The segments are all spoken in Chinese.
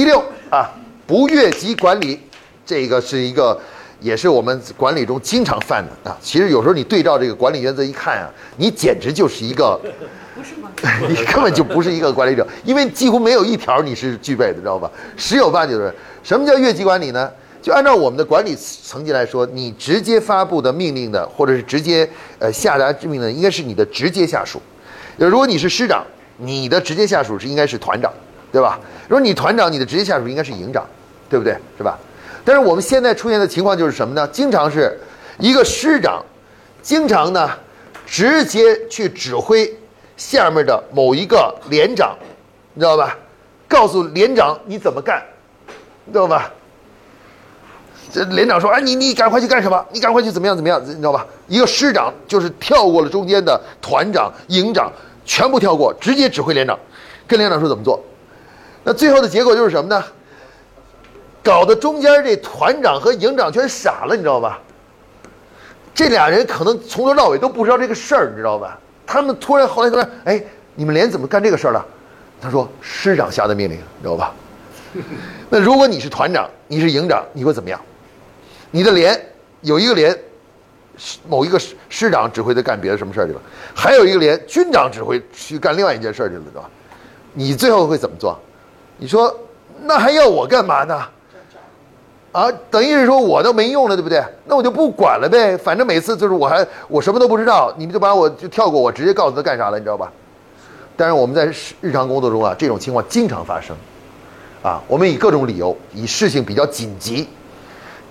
第六啊，不越级管理，这个是一个，也是我们管理中经常犯的啊。其实有时候你对照这个管理原则一看啊，你简直就是一个，不是吗？你根本就不是一个管理者，因为几乎没有一条你是具备的，知道吧？十有八九的。什么叫越级管理呢？就按照我们的管理层级来说，你直接发布的命令的，或者是直接呃下达命令的，应该是你的直接下属。如果你是师长，你的直接下属是应该是团长，对吧？如果你团长，你的直接下属应该是营长，对不对？是吧？但是我们现在出现的情况就是什么呢？经常是一个师长，经常呢直接去指挥下面的某一个连长，你知道吧？告诉连长你怎么干，知道吧？这连长说：“哎，你你赶快去干什么？你赶快去怎么样怎么样？你知道吧？一个师长就是跳过了中间的团长、营长，全部跳过，直接指挥连长，跟连长说怎么做。那最后的结果就是什么呢？搞得中间这团长和营长全傻了，你知道吧？这俩人可能从头到尾都不知道这个事儿，你知道吧？他们突然后来说：哎，你们连怎么干这个事儿了？他说师长下的命令，你知道吧？那如果你是团长，你是营长，你会怎么样？你的连有一个连，某一个师师长指挥他干别的什么事儿去了，还有一个连军长指挥去干另外一件事儿去了，对吧？你最后会怎么做？你说那还要我干嘛呢？啊，等于是说我都没用了，对不对？那我就不管了呗，反正每次就是我还我什么都不知道，你们就把我就跳过，我直接告诉他干啥了，你知道吧？但是我们在日常工作中啊，这种情况经常发生，啊，我们以各种理由，以事情比较紧急。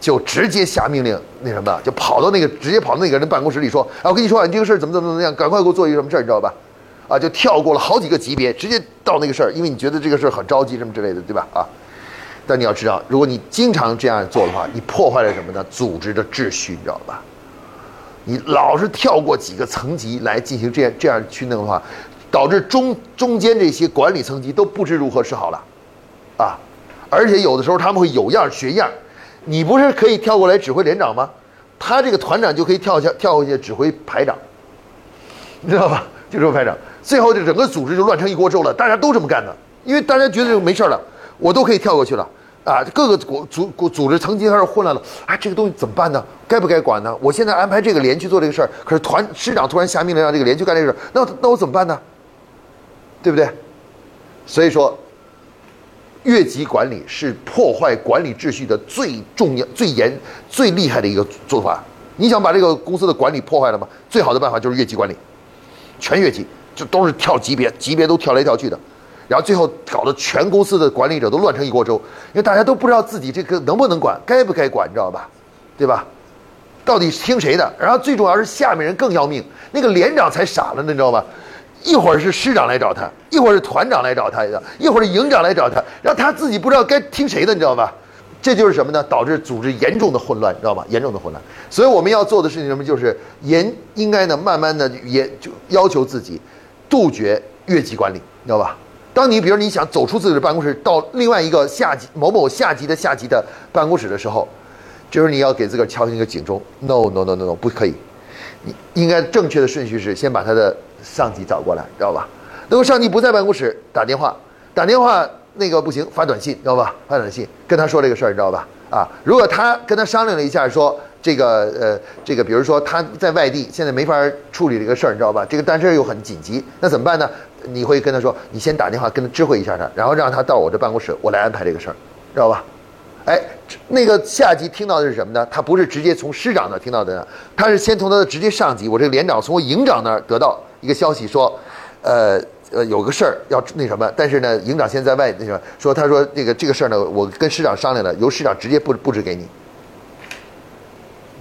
就直接下命令，那什么，就跑到那个，直接跑到那个人办公室里说：“啊，我跟你说啊，你这个事怎么怎么怎么样，赶快给我做一个什么事儿，你知道吧？”啊，就跳过了好几个级别，直接到那个事儿，因为你觉得这个事儿很着急什么之类的，对吧？啊，但你要知道，如果你经常这样做的话，你破坏了什么呢？组织的秩序，你知道吧？你老是跳过几个层级来进行这样这样去弄的话，导致中中间这些管理层级都不知如何是好了，啊，而且有的时候他们会有样学样。你不是可以跳过来指挥连长吗？他这个团长就可以跳下跳过去指挥排长，你知道吧？就指挥排长，最后这整个组织就乱成一锅粥了。大家都这么干的，因为大家觉得没事了，我都可以跳过去了啊！各个组组组织层级开始混乱了，啊，这个东西怎么办呢？该不该管呢？我现在安排这个连去做这个事儿，可是团师长突然下命令让这个连去干这个事儿，那那我怎么办呢？对不对？所以说。越级管理是破坏管理秩序的最重要、最严、最厉害的一个做法。你想把这个公司的管理破坏了吗？最好的办法就是越级管理，全越级，就都是跳级别，级别都跳来跳去的，然后最后搞得全公司的管理者都乱成一锅粥，因为大家都不知道自己这个能不能管，该不该管，你知道吧？对吧？到底听谁的？然后最重要是下面人更要命，那个连长才傻了呢，你知道吧？一会儿是师长来找他，一会儿是团长来找他，一会儿是营长来找他，然后他自己不知道该听谁的，你知道吧？这就是什么呢？导致组织严重的混乱，你知道吗？严重的混乱。所以我们要做的事情什么？就是严应该呢，慢慢的严就要求自己，杜绝越级管理，你知道吧？当你比如你想走出自己的办公室，到另外一个下级某某下级的下级的办公室的时候，就是你要给自个儿敲响一个警钟：no no no no no，不可以。你应该正确的顺序是先把他的。上级找过来，知道吧？如果上级不在办公室，打电话，打电话那个不行，发短信，知道吧？发短信跟他说这个事儿，你知道吧？啊，如果他跟他商量了一下，说这个呃，这个比如说他在外地，现在没法处理这个事儿，你知道吧？这个但是又很紧急，那怎么办呢？你会跟他说，你先打电话跟他知会一下他，然后让他到我这办公室，我来安排这个事儿，知道吧？哎，那个下级听到的是什么呢？他不是直接从师长那听到的，他是先从他的直接上级，我这个连长从我营长那儿得到。一个消息说，呃呃，有个事儿要那什么，但是呢，营长现在外那什么说，他说这个这个事儿呢，我跟师长商量了，由师长直接布布置给你，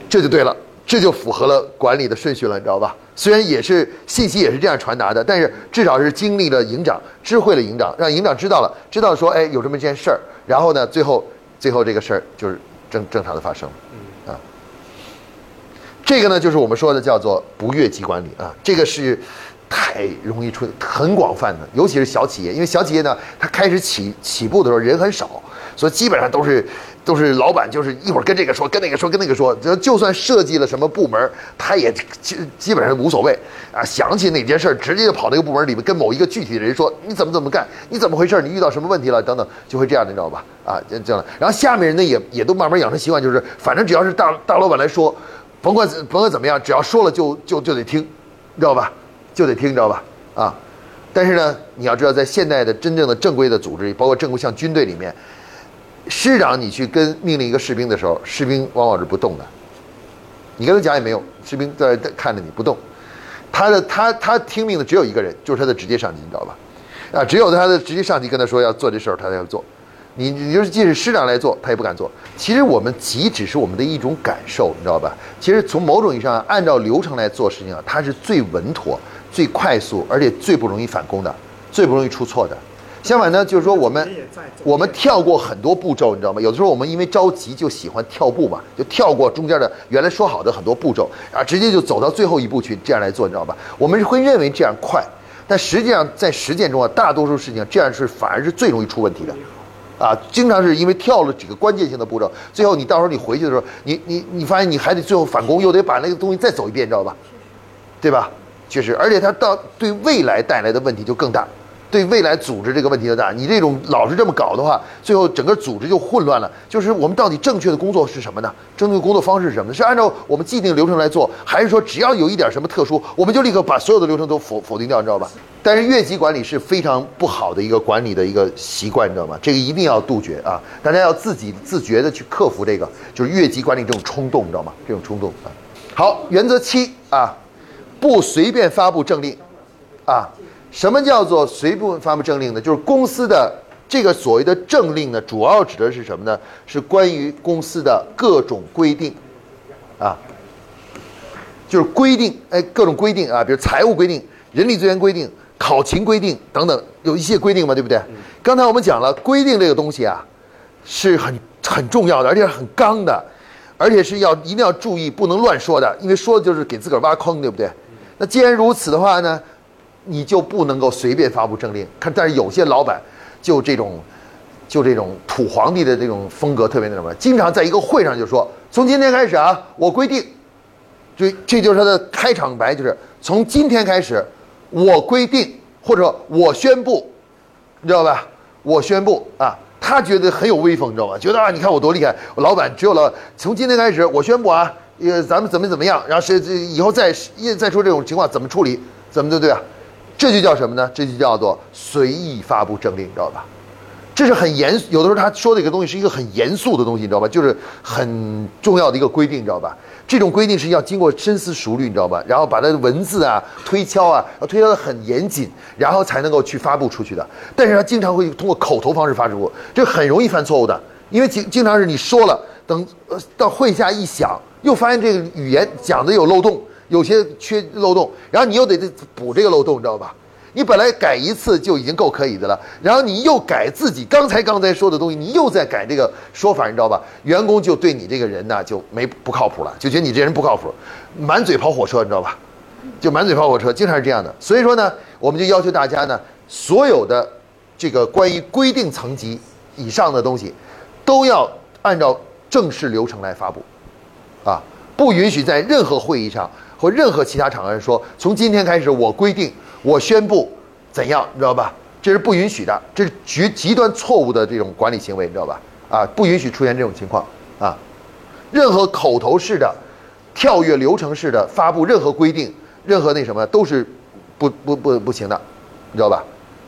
这就对了，这就符合了管理的顺序了，你知道吧？虽然也是信息也是这样传达的，但是至少是经历了营长知会了营长，让营长知道了，知道说，哎，有这么一件事儿，然后呢，最后最后这个事儿就是正正常的发生。啊这个呢，就是我们说的叫做不越级管理啊，这个是太容易出，很广泛的，尤其是小企业，因为小企业呢，它开始起起步的时候人很少，所以基本上都是都是老板就是一会儿跟这个说，跟那个说，跟那个说，就就算设计了什么部门，他也基基本上无所谓啊。想起哪件事儿，直接就跑那个部门里面跟某一个具体的人说，你怎么怎么干，你怎么回事，你遇到什么问题了等等，就会这样的，你知道吧？啊，这样。然后下面人呢也也都慢慢养成习惯，就是反正只要是大大老板来说，甭管甭管怎么样，只要说了就就就得听，你知道吧？就得听，你知道吧？啊。但是呢，你要知道，在现代的真正的正规的组织，包括正规像军队里面，师长你去跟命令一个士兵的时候，士兵往往是不动的。你跟他讲也没用，士兵在看着你不动。他的他他听命的只有一个人，就是他的直接上级，你知道吧？啊，只有他的直接上级跟他说要做这事儿，他才要做。你你就是即使师长来做，他也不敢做。其实我们急只是我们的一种感受，你知道吧？其实从某种意义上，按照流程来做事情啊，它是最稳妥。最快速，而且最不容易返工的，最不容易出错的。相反呢，就是说我们我们跳过很多步骤，你知道吗？有的时候我们因为着急就喜欢跳步嘛，就跳过中间的原来说好的很多步骤，啊，直接就走到最后一步去这样来做，你知道吧？我们会认为这样快，但实际上在实践中啊，大多数事情这样是反而是最容易出问题的，啊，经常是因为跳了几个关键性的步骤，最后你到时候你回去的时候，你你你发现你还得最后返工，又得把那个东西再走一遍，你知道吧？对吧？确实，而且它到对未来带来的问题就更大，对未来组织这个问题的大。你这种老是这么搞的话，最后整个组织就混乱了。就是我们到底正确的工作是什么呢？正确的工作方式是什么呢？是按照我们既定流程来做，还是说只要有一点什么特殊，我们就立刻把所有的流程都否否定掉？你知道吧？但是越级管理是非常不好的一个管理的一个习惯，你知道吗？这个一定要杜绝啊！大家要自己自觉的去克服这个，就是越级管理这种冲动，你知道吗？这种冲动啊。好，原则七啊。不随便发布政令，啊，什么叫做随部门发布政令呢？就是公司的这个所谓的政令呢，主要指的是什么呢？是关于公司的各种规定，啊，就是规定，哎，各种规定啊，比如财务规定、人力资源规定、考勤规定等等，有一些规定嘛，对不对？刚才我们讲了，规定这个东西啊，是很很重要的，而且很刚的，而且是要一定要注意，不能乱说的，因为说的就是给自个儿挖坑，对不对？那既然如此的话呢，你就不能够随便发布政令。看，但是有些老板就这种，就这种土皇帝的这种风格特别那什么，经常在一个会上就说：“从今天开始啊，我规定，这这就是他的开场白，就是从今天开始，我规定或者我宣布，你知道吧？我宣布啊，他觉得很有威风，你知道吧？觉得啊，你看我多厉害，我老板只有老从今天开始，我宣布啊。”呃，咱们怎么怎么样？然后是以后再一再出这种情况怎么处理？怎么对不对啊？这就叫什么呢？这就叫做随意发布政令，你知道吧？这是很严，有的时候他说的一个东西是一个很严肃的东西，你知道吧？就是很重要的一个规定，你知道吧？这种规定是要经过深思熟虑，你知道吧？然后把它的文字啊推敲啊，要推敲的很严谨，然后才能够去发布出去的。但是他经常会通过口头方式发布，这很容易犯错误的，因为经经常是你说了，等呃到会下一想。又发现这个语言讲的有漏洞，有些缺漏洞，然后你又得补这个漏洞，你知道吧？你本来改一次就已经够可以的了，然后你又改自己刚才刚才说的东西，你又在改这个说法，你知道吧？员工就对你这个人呢就没不靠谱了，就觉得你这人不靠谱，满嘴跑火车，你知道吧？就满嘴跑火车，经常是这样的。所以说呢，我们就要求大家呢，所有的这个关于规定层级以上的东西，都要按照正式流程来发布。啊，不允许在任何会议上或任何其他场合说，从今天开始我规定，我宣布怎样，你知道吧？这是不允许的，这是极极端错误的这种管理行为，你知道吧？啊，不允许出现这种情况啊！任何口头式的、跳跃流程式的发布任何规定、任何那什么都是不不不不行的，你知道吧？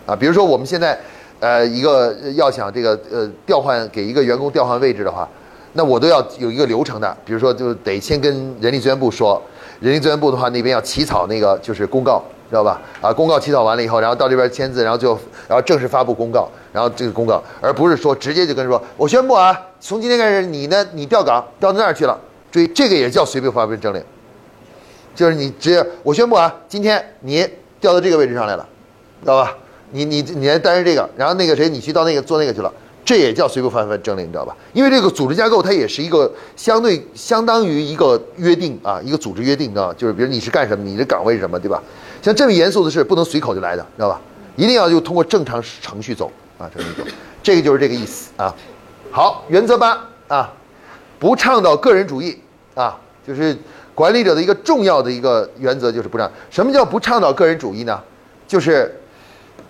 啊，比如说我们现在呃一个要想这个呃调换给一个员工调换位置的话。那我都要有一个流程的，比如说就得先跟人力资源部说，人力资源部的话那边要起草那个就是公告，知道吧？啊，公告起草完了以后，然后到这边签字，然后就然后正式发布公告，然后这个公告，而不是说直接就跟说，我宣布啊，从今天开始你呢你调岗调到那儿去了，注意这个也叫随便发布政令，就是你直接我宣布啊，今天你调到这个位置上来了，知道吧？你你你来担任这个，然后那个谁你去到那个做那个去了。这也叫随便发布政令，你知道吧？因为这个组织架构它也是一个相对相当于一个约定啊，一个组织约定，啊？就是比如你是干什么，你的岗位是什么，对吧？像这么严肃的事，不能随口就来的，知道吧？一定要就通过正常程序走啊，程序走。这个就是这个意思啊。好，原则八啊，不倡导个人主义啊，就是管理者的一个重要的一个原则，就是不让。什么叫不倡导个人主义呢？就是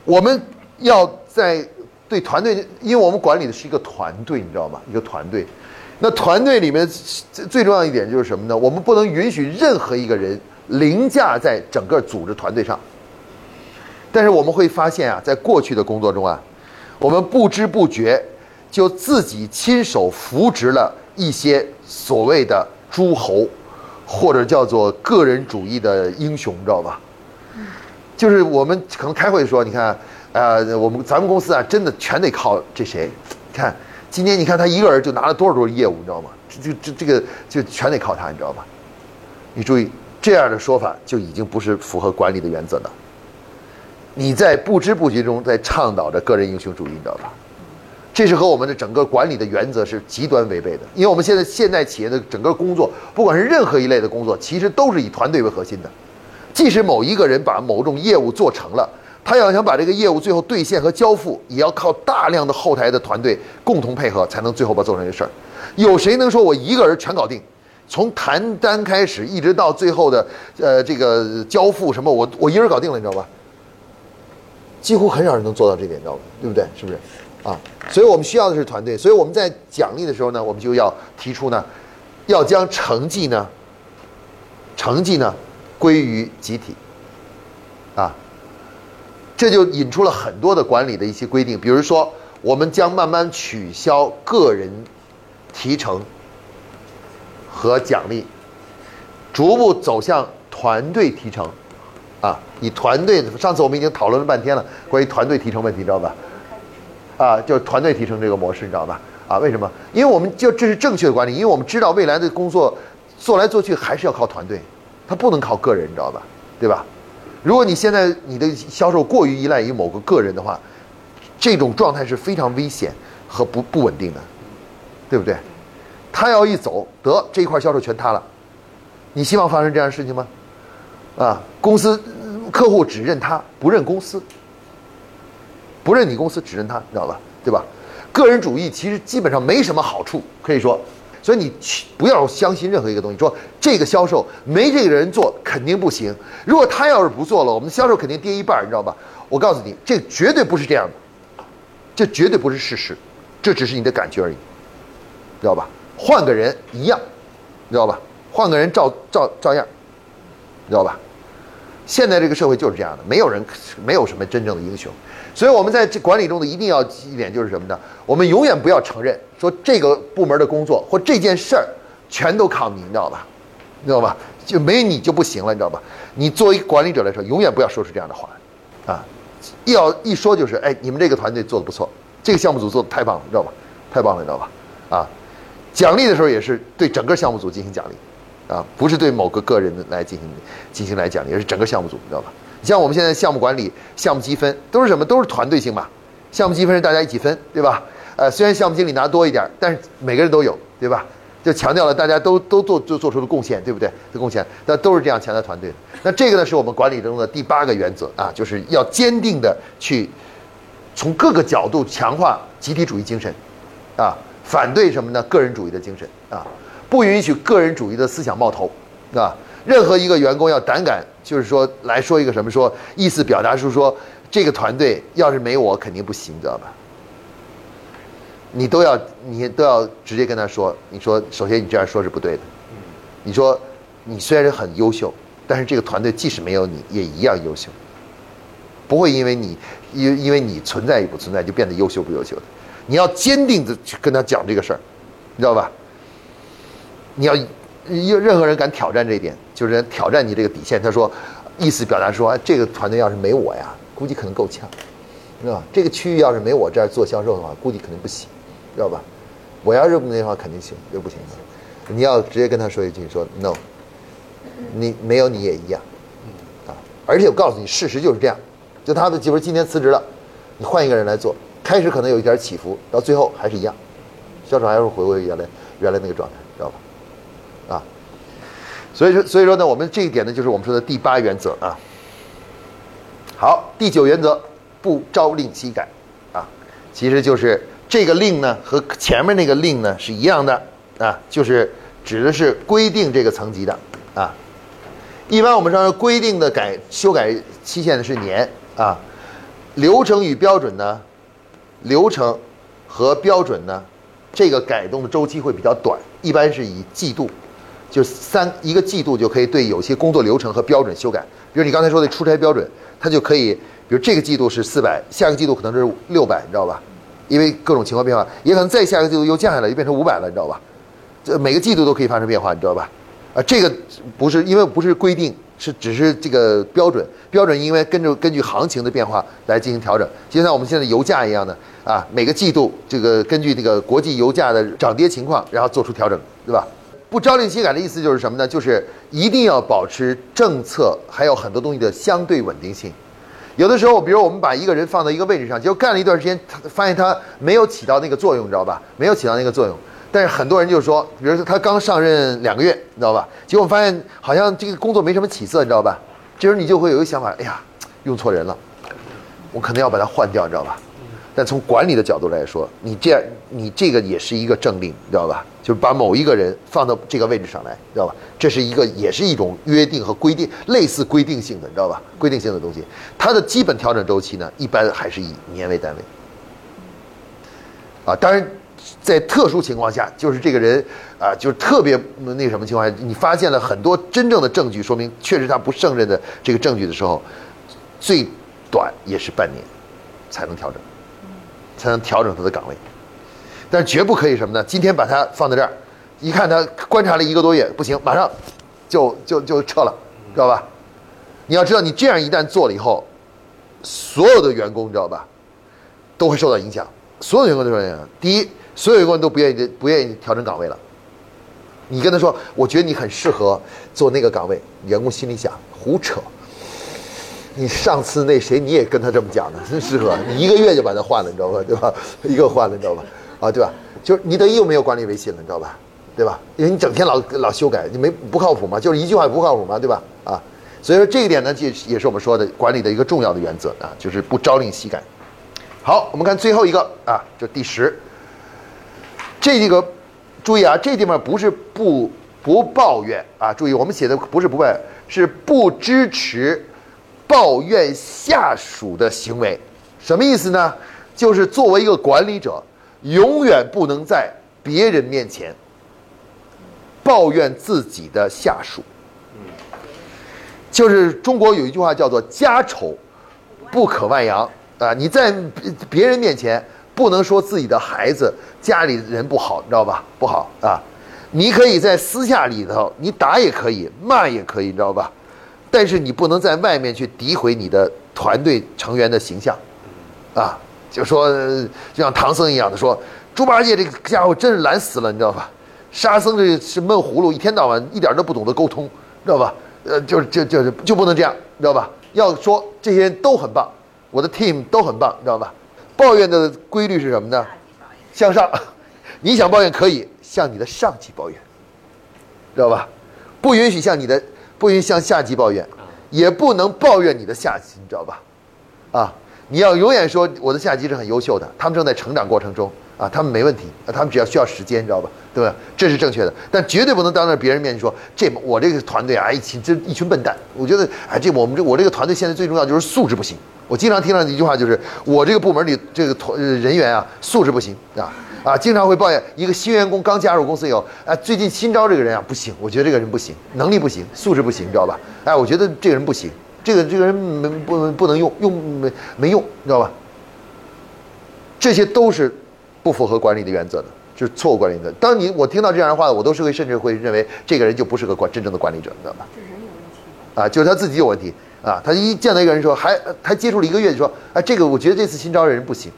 我们要在对团队，因为我们管理的是一个团队，你知道吗？一个团队。那团队里面最重要一点就是什么呢？我们不能允许任何一个人凌驾在整个组织团队上。但是我们会发现啊，在过去的工作中啊，我们不知不觉。就自己亲手扶植了一些所谓的诸侯，或者叫做个人主义的英雄，你知道吧？就是我们可能开会说，你看，呃，我们咱们公司啊，真的全得靠这谁？看今天你看他一个人就拿了多少多少业务，你知道吗？这这这这个就全得靠他，你知道吧？你注意这样的说法就已经不是符合管理的原则了。你在不知不觉中在倡导着个人英雄主义，你知道吧？这是和我们的整个管理的原则是极端违背的，因为我们现在现代企业的整个工作，不管是任何一类的工作，其实都是以团队为核心的。即使某一个人把某种业务做成了，他要想把这个业务最后兑现和交付，也要靠大量的后台的团队共同配合，才能最后把做成这事儿。有谁能说我一个人全搞定？从谈单开始，一直到最后的呃这个交付什么，我我一人搞定了，你知道吧？几乎很少人能做到这点，你知道吗？对不对？是不是？啊，所以我们需要的是团队。所以我们在奖励的时候呢，我们就要提出呢，要将成绩呢，成绩呢归于集体。这就引出了很多的管理的一些规定，比如说，我们将慢慢取消个人提成和奖励，逐步走向团队提成。啊，以团队，上次我们已经讨论了半天了，关于团队提成问题，知道吧？啊，就是团队提成这个模式，你知道吧？啊，为什么？因为我们就这是正确的管理，因为我们知道未来的工作做来做去还是要靠团队，它不能靠个人，你知道吧？对吧？如果你现在你的销售过于依赖于某个个人的话，这种状态是非常危险和不不稳定的，对不对？他要一走，得这一块销售全塌了，你希望发生这样的事情吗？啊，公司客户只认他，不认公司。不认你公司，只认他，你知道吧？对吧？个人主义其实基本上没什么好处，可以说，所以你不要相信任何一个东西。说这个销售没这个人做肯定不行，如果他要是不做了，我们的销售肯定跌一半，你知道吧？我告诉你，这绝对不是这样的，这绝对不是事实，这只是你的感觉而已，知道吧？换个人一样，知道吧？换个人照照照样，知道吧？现在这个社会就是这样的，没有人，没有什么真正的英雄。所以，我们在这管理中的一定要一点就是什么呢？我们永远不要承认说这个部门的工作或这件事儿全都靠你，你知道吧？你知道吧？就没你就不行了，你知道吧？你作为管理者来说，永远不要说出这样的话，啊，要一说就是，哎，你们这个团队做的不错，这个项目组做的太棒了，你知道吧？太棒了，你知道吧？啊，奖励的时候也是对整个项目组进行奖励，啊，不是对某个个人来进行进行来奖励，而是整个项目组，你知道吧？你像我们现在项目管理、项目积分都是什么？都是团队性嘛。项目积分是大家一起分，对吧？呃，虽然项目经理拿多一点，但是每个人都有，对吧？就强调了大家都都做就做出了贡献，对不对？的贡献，那都是这样强调团队的。那这个呢，是我们管理中的第八个原则啊，就是要坚定的去从各个角度强化集体主义精神，啊，反对什么呢？个人主义的精神啊，不允许个人主义的思想冒头，啊。任何一个员工要胆敢，就是说来说一个什么说意思表达是说这个团队要是没我肯定不行，知道吧？你都要你都要直接跟他说，你说首先你这样说是不对的。你说你虽然是很优秀，但是这个团队即使没有你也一样优秀，不会因为你因因为你存在与不存在就变得优秀不优秀的。你要坚定的去跟他讲这个事儿，你知道吧？你要。任任何人敢挑战这一点，就是挑战你这个底线。他说，意思表达说，这个团队要是没我呀，估计可能够呛，是吧？这个区域要是没我这儿做销售的话，估计肯定不行，知道吧？我要是那的话，肯定行，就不行。你要直接跟他说一句，说 no，你没有你也一样，啊！而且我告诉你，事实就是这样，就他的媳妇今天辞职了，你换一个人来做，开始可能有一点起伏，到最后还是一样，销售还是回归原来原来那个状态，知道吧？所以说，所以说呢，我们这一点呢，就是我们说的第八原则啊。好，第九原则，不朝令夕改，啊，其实就是这个令呢和前面那个令呢是一样的啊，就是指的是规定这个层级的啊。一般我们说规定的改修改期限是年啊，流程与标准呢，流程和标准呢，这个改动的周期会比较短，一般是以季度，就三一个季度就可以对有些工作流程和标准修改。比如你刚才说的出差标准，它就可以，比如这个季度是四百，下个季度可能是六百，你知道吧？因为各种情况变化，也可能再下个季度又降下来，又变成五百了，你知道吧？这每个季度都可以发生变化，你知道吧？啊，这个不是因为不是规定，是只是这个标准。标准因为跟着根据行情的变化来进行调整，就像我们现在油价一样的啊，每个季度这个根据这个国际油价的涨跌情况，然后做出调整，对吧？不朝令夕改的意思就是什么呢？就是一定要保持政策还有很多东西的相对稳定性。有的时候，比如我们把一个人放到一个位置上，结果干了一段时间，他发现他没有起到那个作用，你知道吧？没有起到那个作用。但是很多人就说，比如说他刚上任两个月，你知道吧？结果发现好像这个工作没什么起色，你知道吧？这时候你就会有一个想法，哎呀，用错人了，我可能要把他换掉，你知道吧？但从管理的角度来说，你这样，你这个也是一个政令，你知道吧？就是把某一个人放到这个位置上来，知道吧？这是一个，也是一种约定和规定，类似规定性的，你知道吧？规定性的东西，它的基本调整周期呢，一般还是以年为单位。啊，当然。在特殊情况下，就是这个人啊，就是特别那什么情况下，你发现了很多真正的证据，说明确实他不胜任的这个证据的时候，最短也是半年才能调整，才能调整他的岗位。但绝不可以什么呢？今天把他放在这儿，一看他观察了一个多月，不行，马上就就就撤了，知道吧？你要知道，你这样一旦做了以后，所有的员工你知道吧，都会受到影响，所有的员工都受到影响。第一。所有员工都不愿意不愿意调整岗位了。你跟他说，我觉得你很适合做那个岗位，员工心里想，胡扯。你上次那谁你也跟他这么讲的，真适合，你一个月就把他换了，你知道吧？对吧？一个换了，你知道吧？啊，对吧？就是你等于又没有管理微信了，你知道吧？对吧？因为你整天老老修改，你没不靠谱嘛？就是一句话不靠谱嘛？对吧？啊，所以说这一点呢，就也是我们说的管理的一个重要的原则啊，就是不朝令夕改。好，我们看最后一个啊，就第十。这个注意啊，这地方不是不不抱怨啊，注意我们写的不是不抱怨，是不支持抱怨下属的行为，什么意思呢？就是作为一个管理者，永远不能在别人面前抱怨自己的下属。就是中国有一句话叫做“家丑不可外扬”啊，你在别人面前。不能说自己的孩子家里人不好，你知道吧？不好啊！你可以在私下里头，你打也可以，骂也可以，你知道吧？但是你不能在外面去诋毁你的团队成员的形象，啊！就说就像唐僧一样的说，猪八戒这个家伙真是懒死了，你知道吧？沙僧这是闷葫芦，一天到晚一点都不懂得沟通，知道吧？呃，就是就就是就不能这样，知道吧？要说这些人都很棒，我的 team 都很棒，知道吧？抱怨的规律是什么呢？向上，你想抱怨可以向你的上级抱怨，知道吧？不允许向你的，不允许向下级抱怨，也不能抱怨你的下级，你知道吧？啊，你要永远说我的下级是很优秀的，他们正在成长过程中啊，他们没问题啊，他们只要需要时间，你知道吧？对吧？这是正确的，但绝对不能当着别人面说这我这个团队啊，一群这一群笨蛋。我觉得哎，这我们这我这个团队现在最重要就是素质不行。我经常听到的一句话就是，我这个部门里这个团人员啊，素质不行啊啊，经常会抱怨一个新员工刚加入公司以后，哎，最近新招这个人啊不行，我觉得这个人不行，能力不行，素质不行，你知道吧？哎，我觉得这个人不行，这个这个人没不不能用，用没没用，你知道吧？这些都是不符合管理的原则的，就是错误管理的。当你我听到这样的话，我都是会甚至会认为这个人就不是个管真正的管理者，你知道吧？这人有问题啊，就是他自己有问题。啊，他一见到一个人说，还还接触了一个月，就说，哎，这个我觉得这次新招的人不行，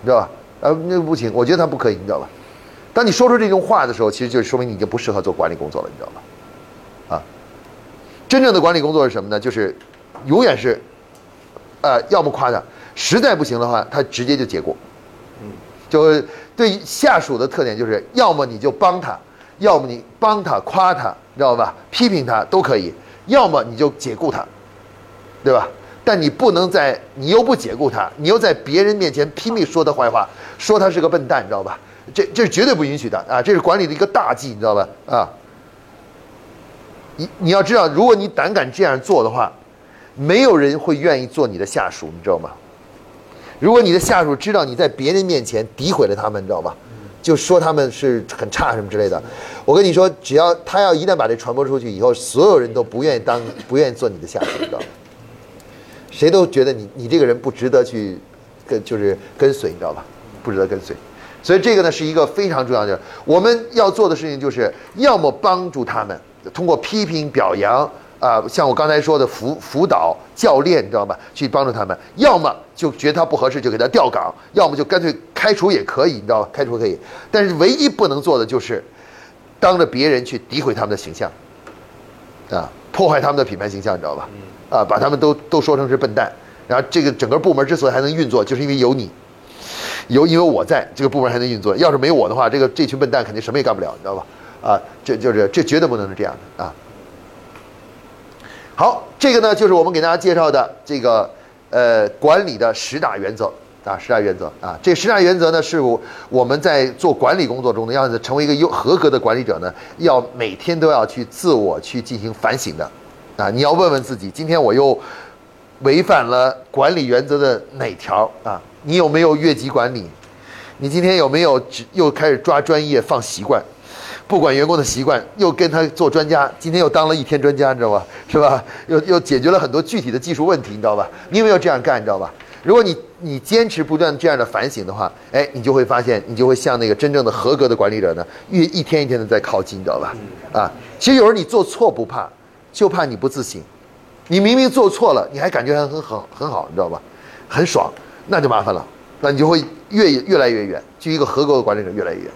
你知道吧？呃，那不行，我觉得他不可以，你知道吧？当你说出这种话的时候，其实就说明你已经不适合做管理工作了，你知道吧？啊，真正的管理工作是什么呢？就是永远是，呃，要么夸他，实在不行的话，他直接就解雇。嗯，就对下属的特点就是，要么你就帮他，要么你帮他夸他，知道吧？批评他都可以。要么你就解雇他，对吧？但你不能在你又不解雇他，你又在别人面前拼命说他坏话，说他是个笨蛋，你知道吧？这这是绝对不允许的啊！这是管理的一个大忌，你知道吧？啊，你你要知道，如果你胆敢这样做的话，没有人会愿意做你的下属，你知道吗？如果你的下属知道你在别人面前诋毁了他们，你知道吧？就说他们是很差什么之类的，我跟你说，只要他要一旦把这传播出去以后，所有人都不愿意当，不愿意做你的下属，你知道吗？谁都觉得你你这个人不值得去跟就是跟随，你知道吧？不值得跟随，所以这个呢是一个非常重要的。我们要做的事情就是，要么帮助他们，通过批评表扬啊，像我刚才说的辅辅导教练，你知道吧？去帮助他们；要么就觉得他不合适就给他调岗；要么就干脆开除也可以，你知道吧？开除可以，但是唯一不能做的就是当着别人去诋毁他们的形象，啊，破坏他们的品牌形象，你知道吧？啊，把他们都都说成是笨蛋，然后这个整个部门之所以还能运作，就是因为有你，有因为我在这个部门还能运作。要是没我的话，这个这群笨蛋肯定什么也干不了，你知道吧？啊，这就是这绝对不能是这样的啊。好，这个呢就是我们给大家介绍的这个呃管理的十大原则啊，十大原则啊。这十大原则呢是我们在做管理工作中呢，要成为一个优合格的管理者呢，要每天都要去自我去进行反省的。啊，你要问问自己，今天我又违反了管理原则的哪条啊？你有没有越级管理？你今天有没有又开始抓专业放习惯？不管员工的习惯，又跟他做专家，今天又当了一天专家，你知道吧？是吧？又又解决了很多具体的技术问题，你知道吧？你有没有这样干？你知道吧？如果你你坚持不断这样的反省的话，哎，你就会发现，你就会像那个真正的合格的管理者呢，越一天一天的在靠近，你知道吧？啊，其实有时候你做错不怕。就怕你不自省，你明明做错了，你还感觉很很好很好，你知道吧？很爽，那就麻烦了，那你就会越越来越远，距一个合格的管理者越来越远。